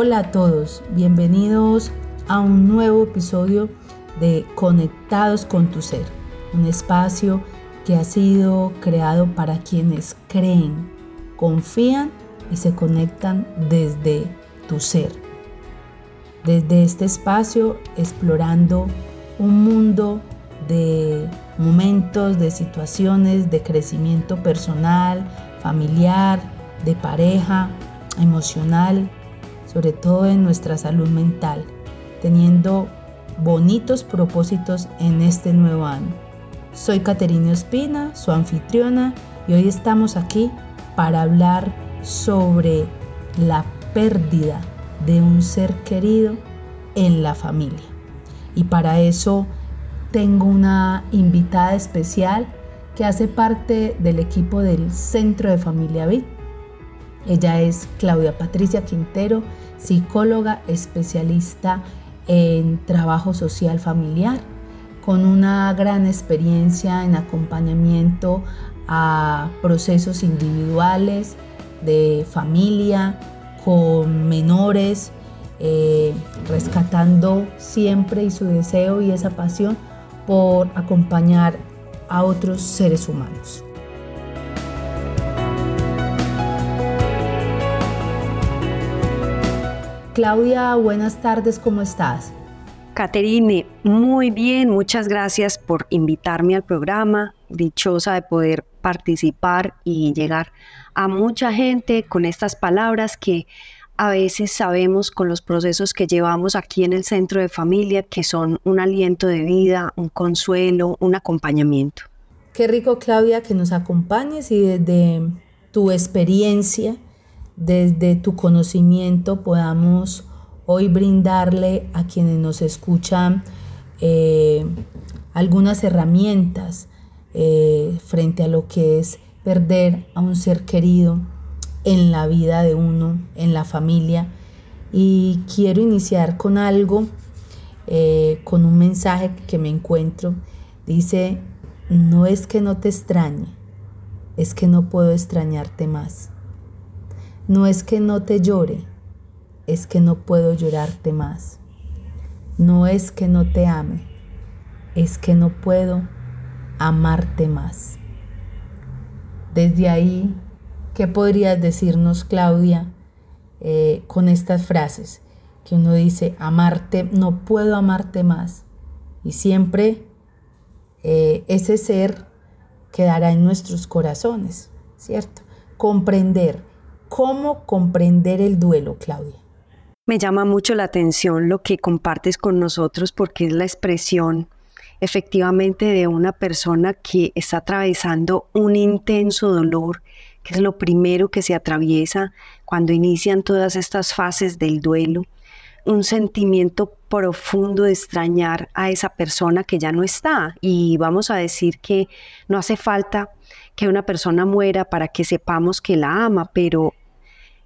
Hola a todos, bienvenidos a un nuevo episodio de Conectados con tu Ser, un espacio que ha sido creado para quienes creen, confían y se conectan desde tu ser. Desde este espacio explorando un mundo de momentos, de situaciones de crecimiento personal, familiar, de pareja, emocional, sobre todo en nuestra salud mental, teniendo bonitos propósitos en este nuevo año. Soy Caterina Espina, su anfitriona, y hoy estamos aquí para hablar sobre la pérdida de un ser querido en la familia. Y para eso tengo una invitada especial que hace parte del equipo del Centro de Familia VIP. Ella es Claudia Patricia Quintero, psicóloga especialista en trabajo social familiar, con una gran experiencia en acompañamiento a procesos individuales, de familia, con menores, eh, rescatando siempre y su deseo y esa pasión por acompañar a otros seres humanos. Claudia, buenas tardes, ¿cómo estás? Caterine, muy bien, muchas gracias por invitarme al programa, dichosa de poder participar y llegar a mucha gente con estas palabras que a veces sabemos con los procesos que llevamos aquí en el centro de familia que son un aliento de vida, un consuelo, un acompañamiento. Qué rico, Claudia, que nos acompañes y desde tu experiencia, desde tu conocimiento podamos hoy brindarle a quienes nos escuchan eh, algunas herramientas eh, frente a lo que es perder a un ser querido en la vida de uno, en la familia. Y quiero iniciar con algo, eh, con un mensaje que me encuentro. Dice, no es que no te extrañe, es que no puedo extrañarte más. No es que no te llore, es que no puedo llorarte más. No es que no te ame, es que no puedo amarte más. Desde ahí, ¿qué podrías decirnos, Claudia, eh, con estas frases? Que uno dice, amarte, no puedo amarte más. Y siempre eh, ese ser quedará en nuestros corazones, ¿cierto? Comprender. ¿Cómo comprender el duelo, Claudia? Me llama mucho la atención lo que compartes con nosotros porque es la expresión efectivamente de una persona que está atravesando un intenso dolor, que es lo primero que se atraviesa cuando inician todas estas fases del duelo, un sentimiento profundo de extrañar a esa persona que ya no está. Y vamos a decir que no hace falta que una persona muera para que sepamos que la ama, pero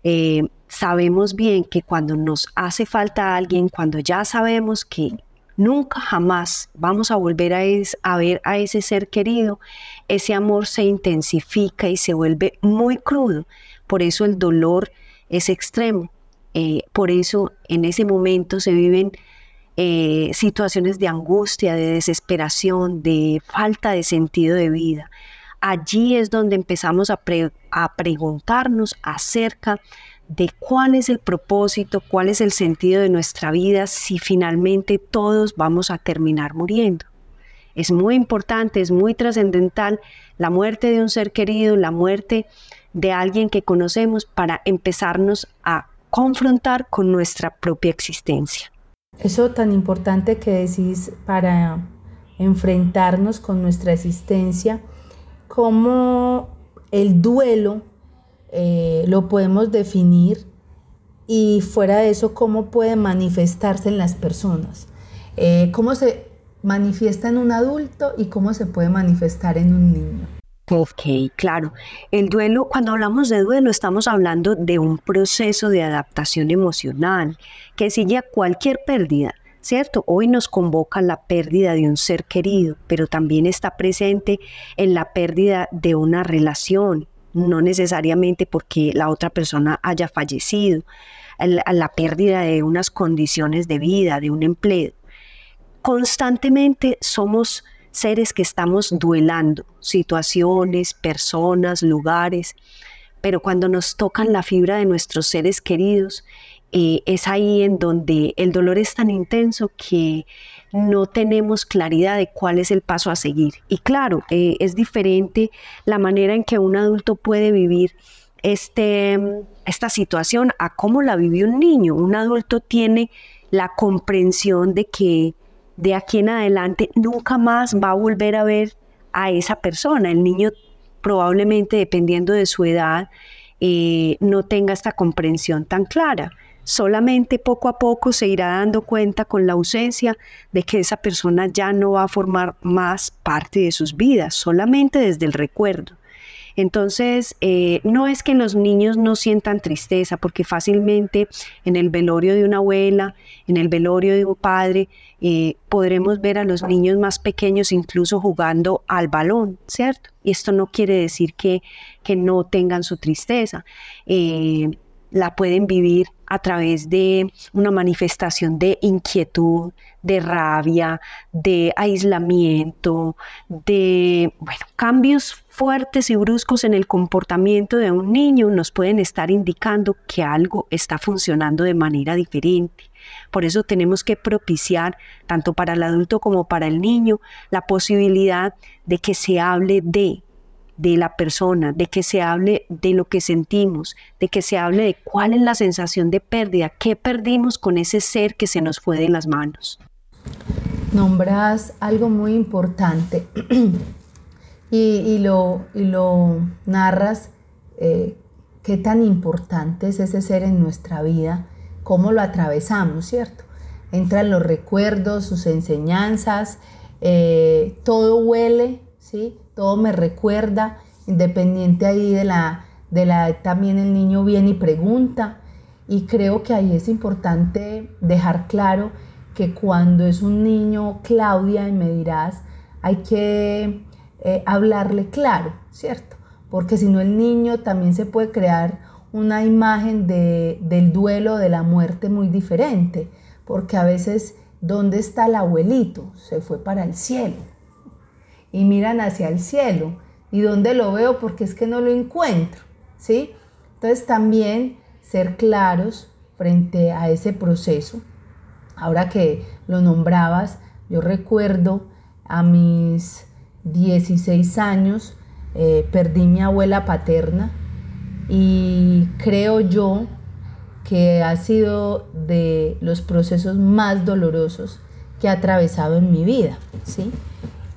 eh, sabemos bien que cuando nos hace falta alguien, cuando ya sabemos que nunca jamás vamos a volver a, ver a ese ser querido, ese amor se intensifica y se vuelve muy crudo. Por eso el dolor es extremo. Eh, por eso en ese momento se viven eh, situaciones de angustia, de desesperación, de falta de sentido de vida. Allí es donde empezamos a, preguntarnos acerca de cuál es el propósito, cuál es el sentido de nuestra vida si finalmente todos vamos a terminar muriendo. Es muy importante, es muy trascendental la muerte de un ser querido, la muerte de alguien que conocemos para empezarnos a confrontar con nuestra propia existencia. Eso tan importante que decís para enfrentarnos con nuestra existencia, como el duelo eh, lo podemos definir y fuera de eso, cómo puede manifestarse en las personas. Eh, cómo se manifiesta en un adulto y cómo se puede manifestar en un niño. Ok, claro. El duelo, cuando hablamos de duelo, estamos hablando de un proceso de adaptación emocional que sigue a cualquier pérdida, ¿cierto? Hoy nos convoca la pérdida de un ser querido, pero también está presente en la pérdida de una relación, no necesariamente porque la otra persona haya fallecido, la pérdida de unas condiciones de vida, de un empleo. Constantemente somos seres que estamos duelando situaciones, personas, lugares, pero cuando nos tocan la fibra de nuestros seres queridos, eh, es ahí en donde el dolor es tan intenso que no tenemos claridad de cuál es el paso a seguir. Y claro, eh, es diferente la manera en que un adulto puede vivir este, esta situación a cómo la vivió un niño. Un adulto tiene la comprensión de que de aquí en adelante nunca más va a volver a ver a esa persona. El niño probablemente, dependiendo de su edad, eh, no tenga esta comprensión tan clara. Solamente poco a poco se irá dando cuenta con la ausencia de que esa persona ya no va a formar más parte de sus vidas, solamente desde el recuerdo. Entonces, eh, no es que los niños no sientan tristeza, porque fácilmente en el velorio de una abuela, en el velorio de un padre, eh, podremos ver a los niños más pequeños incluso jugando al balón, ¿cierto? Y esto no quiere decir que, que no tengan su tristeza. Eh, la pueden vivir a través de una manifestación de inquietud, de rabia, de aislamiento, de cambios fuertes y bruscos en el comportamiento de un niño nos pueden estar indicando que algo está funcionando de manera diferente. Por eso tenemos que propiciar, tanto para el adulto como para el niño, la posibilidad de que se hable de de la persona, de que se hable de lo que sentimos, de que se hable de cuál es la sensación de pérdida, qué perdimos con ese ser que se nos fue de las manos. Nombras algo muy importante y, lo, lo, narras, eh, qué tan importante es ese ser en nuestra vida, cómo lo atravesamos, ¿cierto? Entran los recuerdos, sus enseñanzas, eh, todo huele, ¿sí? Todo me recuerda, independiente ahí de la, de la también el niño viene y pregunta. Y creo que ahí es importante dejar claro que cuando es un niño, Claudia, y me dirás, hay que eh, hablarle claro, ¿cierto? Porque si no el niño también se puede crear una imagen de, del duelo, de la muerte muy diferente, porque a veces, ¿dónde está el abuelito? Se fue para el cielo y miran hacia el cielo. ¿Y dónde lo veo? Porque es que no lo encuentro, ¿sí? Entonces también ser claros frente a ese proceso. Ahora que lo nombrabas, yo recuerdo a mis 16 años, eh, perdí mi abuela paterna y creo yo que ha sido de los procesos más dolorosos que he atravesado en mi vida, ¿sí?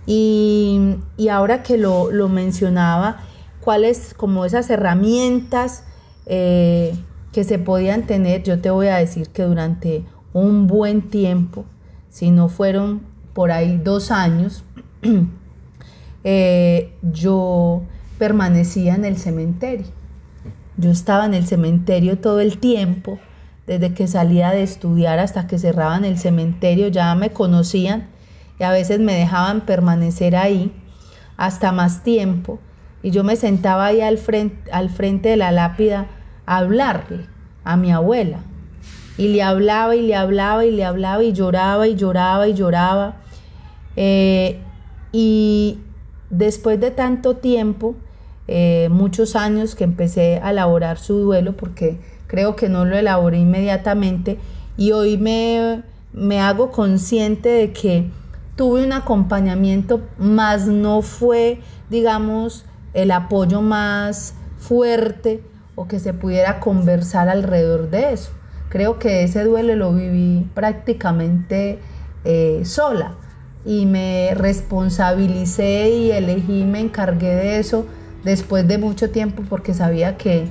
Y, ahora que lo, mencionaba, cuáles como esas herramientas eh, que se podían tener, yo te voy a decir que durante un buen tiempo, si no fueron por ahí dos años, eh, yo permanecía en el cementerio. Yo estaba en el cementerio todo el tiempo, desde que salía de estudiar hasta que cerraban el cementerio, ya me conocían y a veces me dejaban permanecer ahí hasta más tiempo. Y yo me sentaba ahí al frente, al frente de la lápida a hablarle a mi abuela. Y le hablaba y le hablaba y le hablaba y lloraba y lloraba y lloraba. Eh, y después de tanto tiempo eh, muchos años que empecé a elaborar su duelo porque creo que no lo elaboré inmediatamente y hoy me, me hago consciente de que tuve un acompañamiento, más no fue, digamos, el apoyo más fuerte o que se pudiera conversar alrededor de eso. Creo que ese duelo lo viví prácticamente eh, sola y me responsabilicé y elegí, me encargué de eso después de mucho tiempo porque sabía que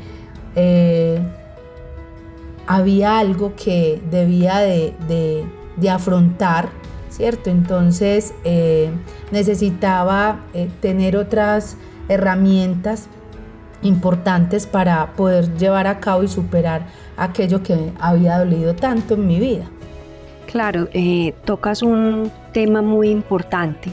eh, había algo que debía de afrontar ¿cierto? Entonces eh, necesitaba eh, tener otras herramientas importantes para poder llevar a cabo y superar aquello que había dolido tanto en mi vida. Claro, eh, tocas un tema muy importante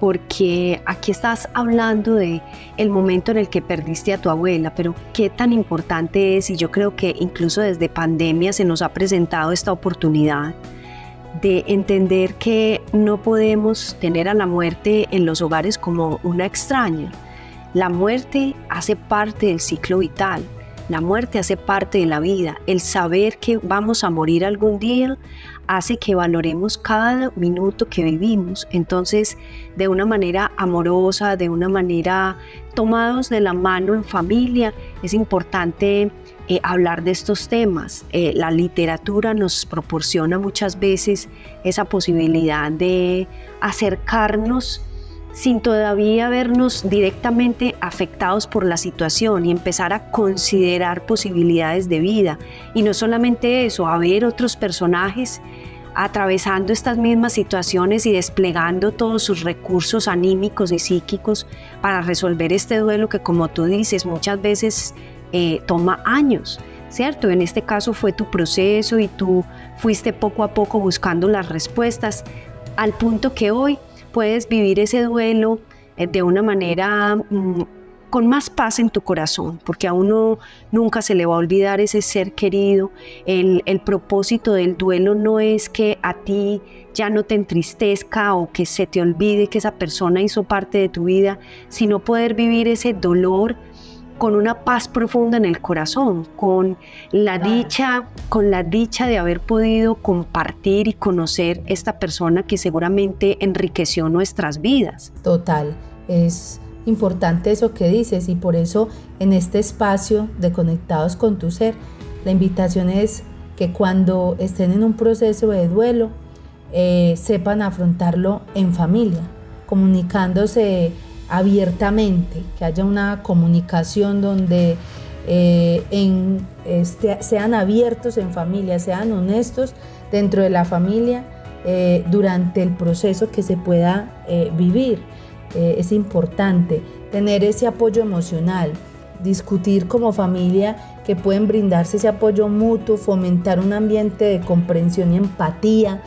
porque aquí estás hablando de el momento en el que perdiste a tu abuela, pero qué tan importante es y yo creo que incluso desde pandemia se nos ha presentado esta oportunidad de entender que no podemos tener a la muerte en los hogares como una extraña. La muerte hace parte del ciclo vital, la muerte hace parte de la vida. El saber que vamos a morir algún día hace que valoremos cada minuto que vivimos. Entonces, de una manera amorosa, de una manera tomados de la mano en familia, es importante eh, hablar de estos temas. Eh, la literatura nos proporciona muchas veces esa posibilidad de acercarnos sin todavía vernos directamente afectados por la situación y empezar a considerar posibilidades de vida. Y no solamente eso, a ver otros personajes atravesando estas mismas situaciones y desplegando todos sus recursos anímicos y psíquicos para resolver este duelo que, como tú dices, muchas veces eh, toma años. ¿Cierto? En este caso fue tu proceso y tú fuiste poco a poco buscando las respuestas al punto que hoy puedes vivir ese duelo eh, de una manera mm, con más paz en tu corazón, porque a uno nunca se le va a olvidar ese ser querido. El, el, propósito del duelo no es que a ti ya no te entristezca o que se te olvide que esa persona hizo parte de tu vida, sino poder vivir ese dolor con una paz profunda en el corazón, con la dicha, con la dicha de haber podido compartir y conocer esta persona que seguramente enriqueció nuestras vidas. Total, es importante eso que dices y por eso en este espacio de conectados con tu ser, la invitación es que cuando estén en un proceso de duelo, eh, sepan afrontarlo en familia, comunicándose abiertamente, que haya una comunicación donde eh, este, sean abiertos en familia, sean honestos dentro de la familia eh, durante el proceso que se pueda eh, vivir. es importante tener ese apoyo emocional, discutir como familia que pueden brindarse ese apoyo mutuo, fomentar un ambiente de comprensión y empatía.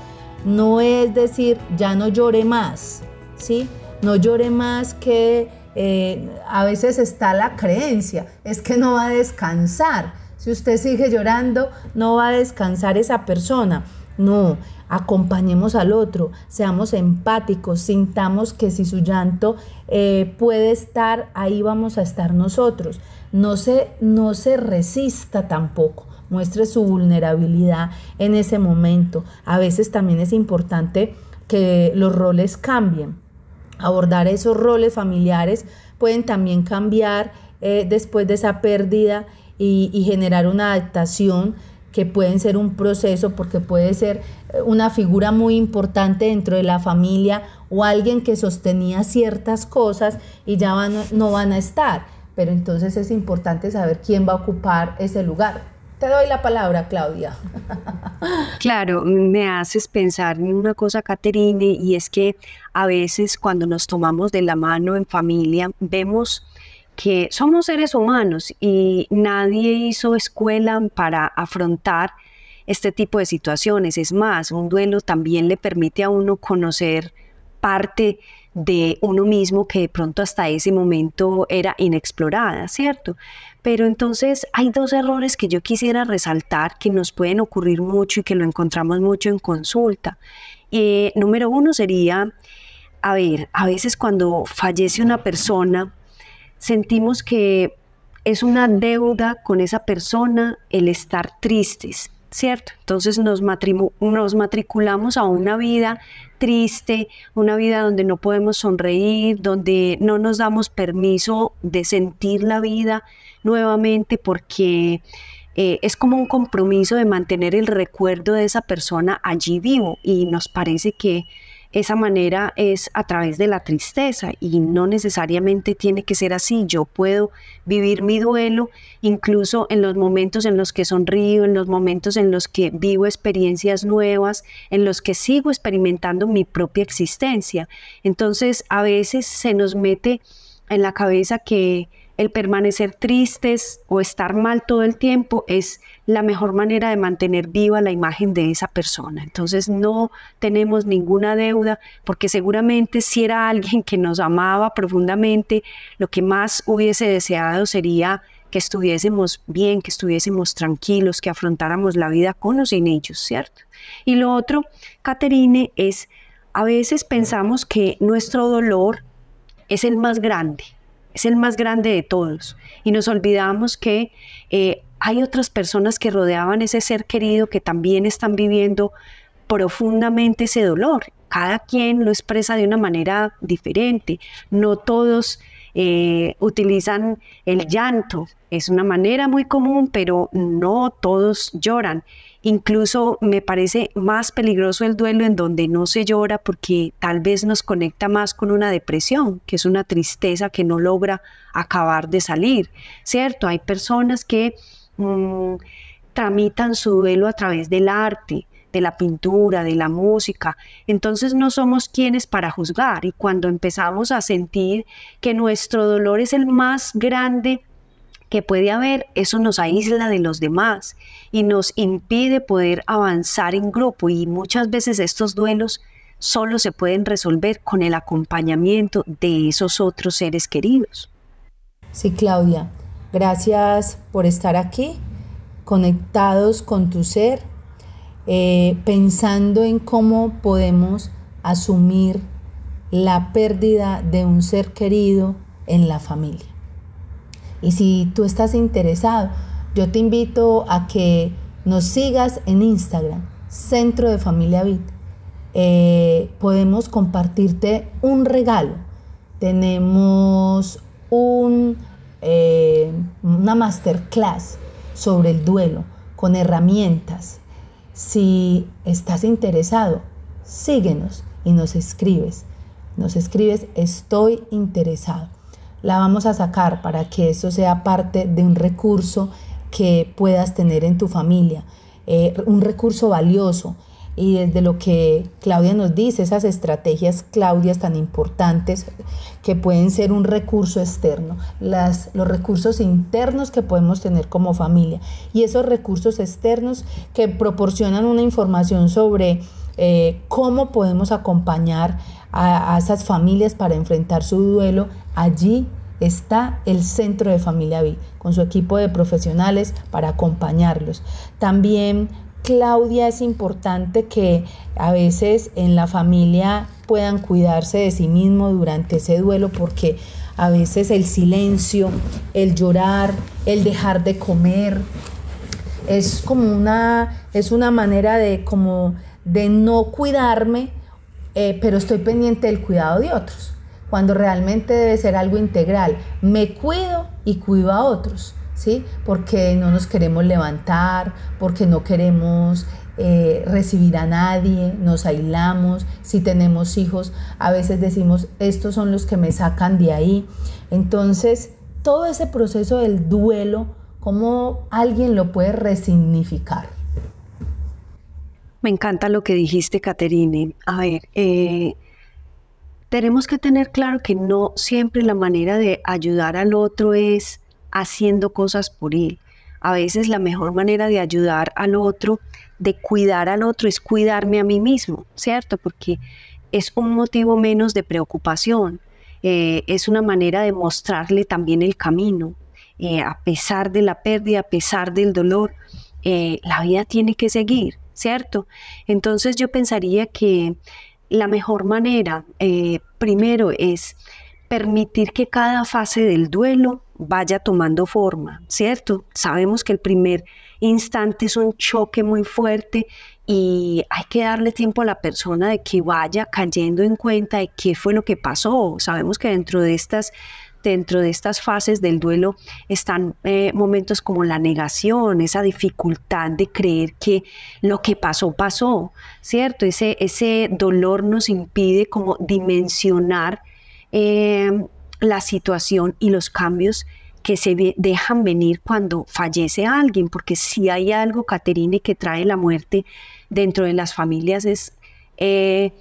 No es decir, ya no llore más, ¿sí? No llore más que eh, a veces está la creencia, es que no va a descansar. Si usted sigue llorando, no va a descansar esa persona. No, acompañemos al otro, seamos empáticos, sintamos que si su llanto eh, puede estar, ahí vamos a estar nosotros. No se, no se resista tampoco, muestre su vulnerabilidad en ese momento. A veces también es importante que los roles cambien abordar esos roles familiares pueden también cambiar eh, después de esa pérdida y, generar una adaptación que pueden ser un proceso porque puede ser eh, una figura muy importante dentro de la familia o alguien que sostenía ciertas cosas y ya no van a estar. Pero entonces es importante saber quién va a ocupar ese lugar. Te doy la palabra, Claudia. Claro, me haces pensar en una cosa, Caterine, y es que a veces cuando nos tomamos de la mano en familia, vemos que somos seres humanos y nadie hizo escuela para afrontar este tipo de situaciones. Es más, un duelo también le permite a uno conocer parte de uno mismo que de pronto hasta ese momento era inexplorada, ¿cierto? Pero entonces hay dos errores que yo quisiera resaltar que nos pueden ocurrir mucho y que lo encontramos mucho en consulta. Eh, número uno sería, a ver, a veces cuando fallece una persona, sentimos que es una deuda con esa persona el estar tristes, ¿cierto? Entonces nos, nos matriculamos a una vida triste, una vida donde no podemos sonreír, donde no nos damos permiso de sentir la vida nuevamente porque eh, es como un compromiso de mantener el recuerdo de esa persona allí vivo y nos parece que esa manera es a través de la tristeza y no necesariamente tiene que ser así. Yo puedo vivir mi duelo incluso en los momentos en los que sonrío, en los momentos en los que vivo experiencias nuevas, en los que sigo experimentando mi propia existencia. Entonces a veces se nos mete en la cabeza que el permanecer tristes o estar mal todo el tiempo es la mejor manera de mantener viva la imagen de esa persona. Entonces no tenemos ninguna deuda porque seguramente si era alguien que nos amaba profundamente, lo que más hubiese deseado sería que estuviésemos bien, que estuviésemos tranquilos, que afrontáramos la vida con o sin ellos, ¿cierto? Y lo otro, Caterine, es a veces pensamos que nuestro dolor es el más grande, es el más grande de todos. Y nos olvidamos que eh, hay otras personas que rodeaban ese ser querido que también están viviendo profundamente ese dolor. Cada quien lo expresa de una manera diferente. No todos eh, utilizan el llanto. Es una manera muy común, pero no todos lloran. Incluso me parece más peligroso el duelo en donde no se llora porque tal vez nos conecta más con una depresión, que es una tristeza que no logra acabar de salir, ¿cierto? Hay personas que mm, tramitan su duelo a través del arte, de la pintura, de la música. Entonces no somos quienes para juzgar y cuando empezamos a sentir que nuestro dolor es el más grande que puede haber, eso nos aísla de los demás y nos impide poder avanzar en grupo y muchas veces estos duelos solo se pueden resolver con el acompañamiento de esos otros seres queridos. Sí, Claudia, gracias por estar aquí, conectados con tu ser, eh, pensando en cómo podemos asumir la pérdida de un ser querido en la familia. Y si tú estás interesado, yo te invito a que nos sigas en Instagram, Centro de Familia Vid. Eh, podemos compartirte un regalo. Tenemos un, eh, una masterclass sobre el duelo con herramientas. Si estás interesado, síguenos y nos escribes. Nos escribes, estoy interesado la vamos a sacar para que eso sea parte de un recurso que puedas tener en tu familia, eh, un recurso valioso. Y desde lo que Claudia nos dice, esas estrategias, Claudias, tan importantes, que pueden ser un recurso externo, las, los recursos internos que podemos tener como familia y esos recursos externos que proporcionan una información sobre eh, cómo podemos acompañar a, esas familias para enfrentar su duelo, allí está el Centro de Familia Vi, con su equipo de profesionales para acompañarlos. También Claudia, es importante que a veces en la familia puedan cuidarse de sí mismo durante ese duelo porque a veces el silencio, el llorar, el dejar de comer, es como una, es una manera de como de no cuidarme, eh, pero estoy pendiente del cuidado de otros, cuando realmente debe ser algo integral. Me cuido y cuido a otros, ¿sí? Porque no nos queremos levantar, porque no queremos eh, recibir a nadie, nos aislamos, si tenemos hijos, a veces decimos, estos son los que me sacan de ahí. Entonces, todo ese proceso del duelo, ¿cómo alguien lo puede resignificar? Me encanta lo que dijiste, Caterine. A ver, eh, tenemos que tener claro que no siempre la manera de ayudar al otro es haciendo cosas por él. A veces la mejor manera de ayudar al otro, de cuidar al otro, es cuidarme a mí mismo, ¿cierto? Porque es un motivo menos de preocupación. Eh, es una manera de mostrarle también el camino. Eh, a pesar de la pérdida, a pesar del dolor, la vida tiene que seguir. ¿Cierto? Entonces yo pensaría que la mejor manera, eh, primero, es permitir que cada fase del duelo vaya tomando forma, ¿cierto? Sabemos que el primer instante es un choque muy fuerte y hay que darle tiempo a la persona de que vaya cayendo en cuenta de qué fue lo que pasó. Sabemos que dentro de estas dentro de estas fases del duelo están eh, momentos como la negación, esa dificultad de creer que lo que pasó, pasó, ¿cierto? Ese, ese dolor nos impide como dimensionar eh, la situación y los cambios que se dejan venir cuando fallece alguien, porque si hay algo, Caterine, que trae la muerte dentro de las familias es... Eh,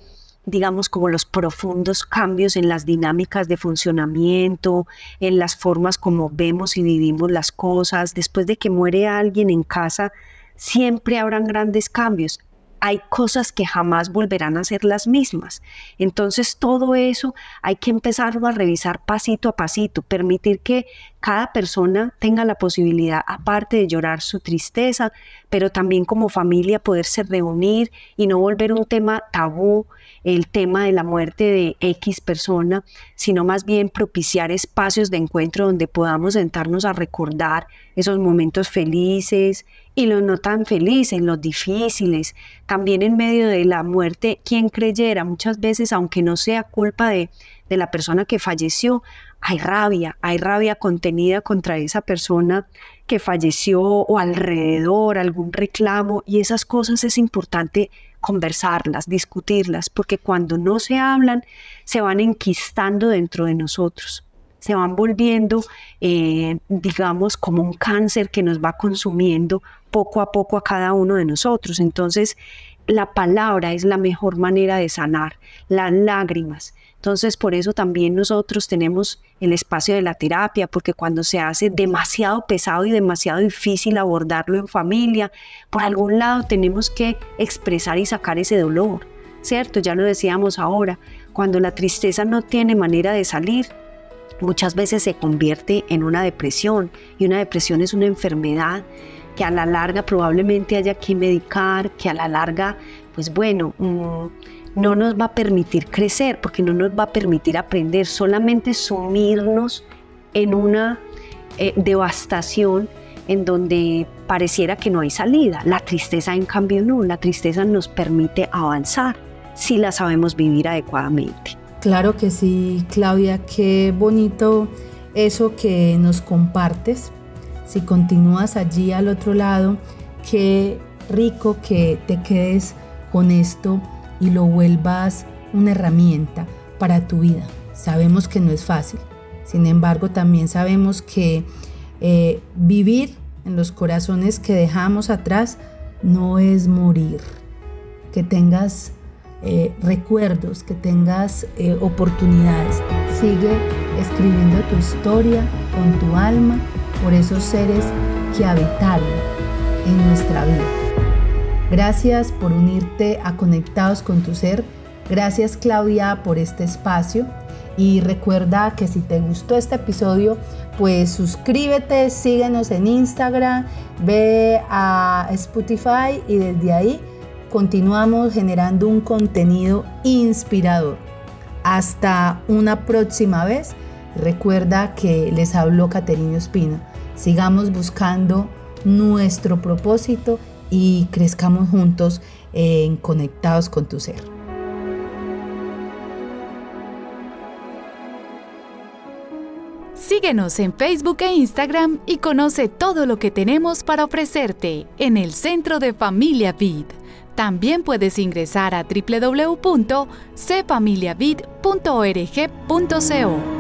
digamos, como los profundos cambios en las dinámicas de funcionamiento, en las formas como vemos y vivimos las cosas. Después de que muere alguien en casa, siempre habrán grandes cambios hay cosas que jamás volverán a ser las mismas. Entonces todo eso hay que empezarlo a revisar pasito a pasito, permitir que cada persona tenga la posibilidad, aparte de llorar su tristeza, pero también como familia poderse reunir y no volver un tema tabú el tema de la muerte de X persona, sino más bien propiciar espacios de encuentro donde podamos sentarnos a recordar esos momentos felices y los no tan felices, los difíciles. También en medio de la muerte, quien creyera muchas veces, aunque no sea culpa de, de la persona que falleció, hay rabia, hay rabia contenida contra esa persona que falleció o alrededor, algún reclamo y esas cosas es importante conversarlas, discutirlas, porque cuando no se hablan se van enquistando dentro de nosotros, se van volviendo, eh, digamos, como un cáncer que nos va consumiendo poco a poco a cada uno de nosotros. Entonces, la palabra es la mejor manera de sanar, las lágrimas, entonces, por eso también nosotros tenemos el espacio de la terapia, porque cuando se hace demasiado pesado y demasiado difícil abordarlo en familia, por algún lado tenemos que expresar y sacar ese dolor, ¿cierto? Ya lo decíamos ahora, cuando la tristeza no tiene manera de salir, muchas veces se convierte en una depresión y una depresión es una enfermedad que a la larga probablemente haya que medicar, que a la larga, pues bueno, mm, no nos va a permitir crecer, porque no nos va a permitir aprender, solamente sumirnos en una eh, devastación en donde pareciera que no hay salida. La tristeza, en cambio, no. La tristeza nos permite avanzar si la sabemos vivir adecuadamente. Claro que sí, Claudia, qué bonito eso que nos compartes. Si continúas allí al otro lado, qué rico que te quedes con esto y lo vuelvas una herramienta para tu vida. Sabemos que no es fácil, sin embargo también sabemos que eh, vivir en los corazones que dejamos atrás no es morir. Que tengas eh, recuerdos, que tengas eh, oportunidades. Sigue escribiendo tu historia con tu alma por esos seres que habitaron en nuestra vida. Gracias por unirte a Conectados con tu Ser. Gracias Claudia por este espacio. Y recuerda que si te gustó este episodio, pues suscríbete, síguenos en Instagram, ve a Spotify y desde ahí continuamos generando un contenido inspirador. Hasta una próxima vez. Recuerda que les habló Caterina Espina. Sigamos buscando nuestro propósito y crezcamos juntos en conectados con tu ser. Síguenos en Facebook e Instagram y conoce todo lo que tenemos para ofrecerte en el Centro de Familia Vid. También puedes ingresar a www.cfamiliavid.org.co.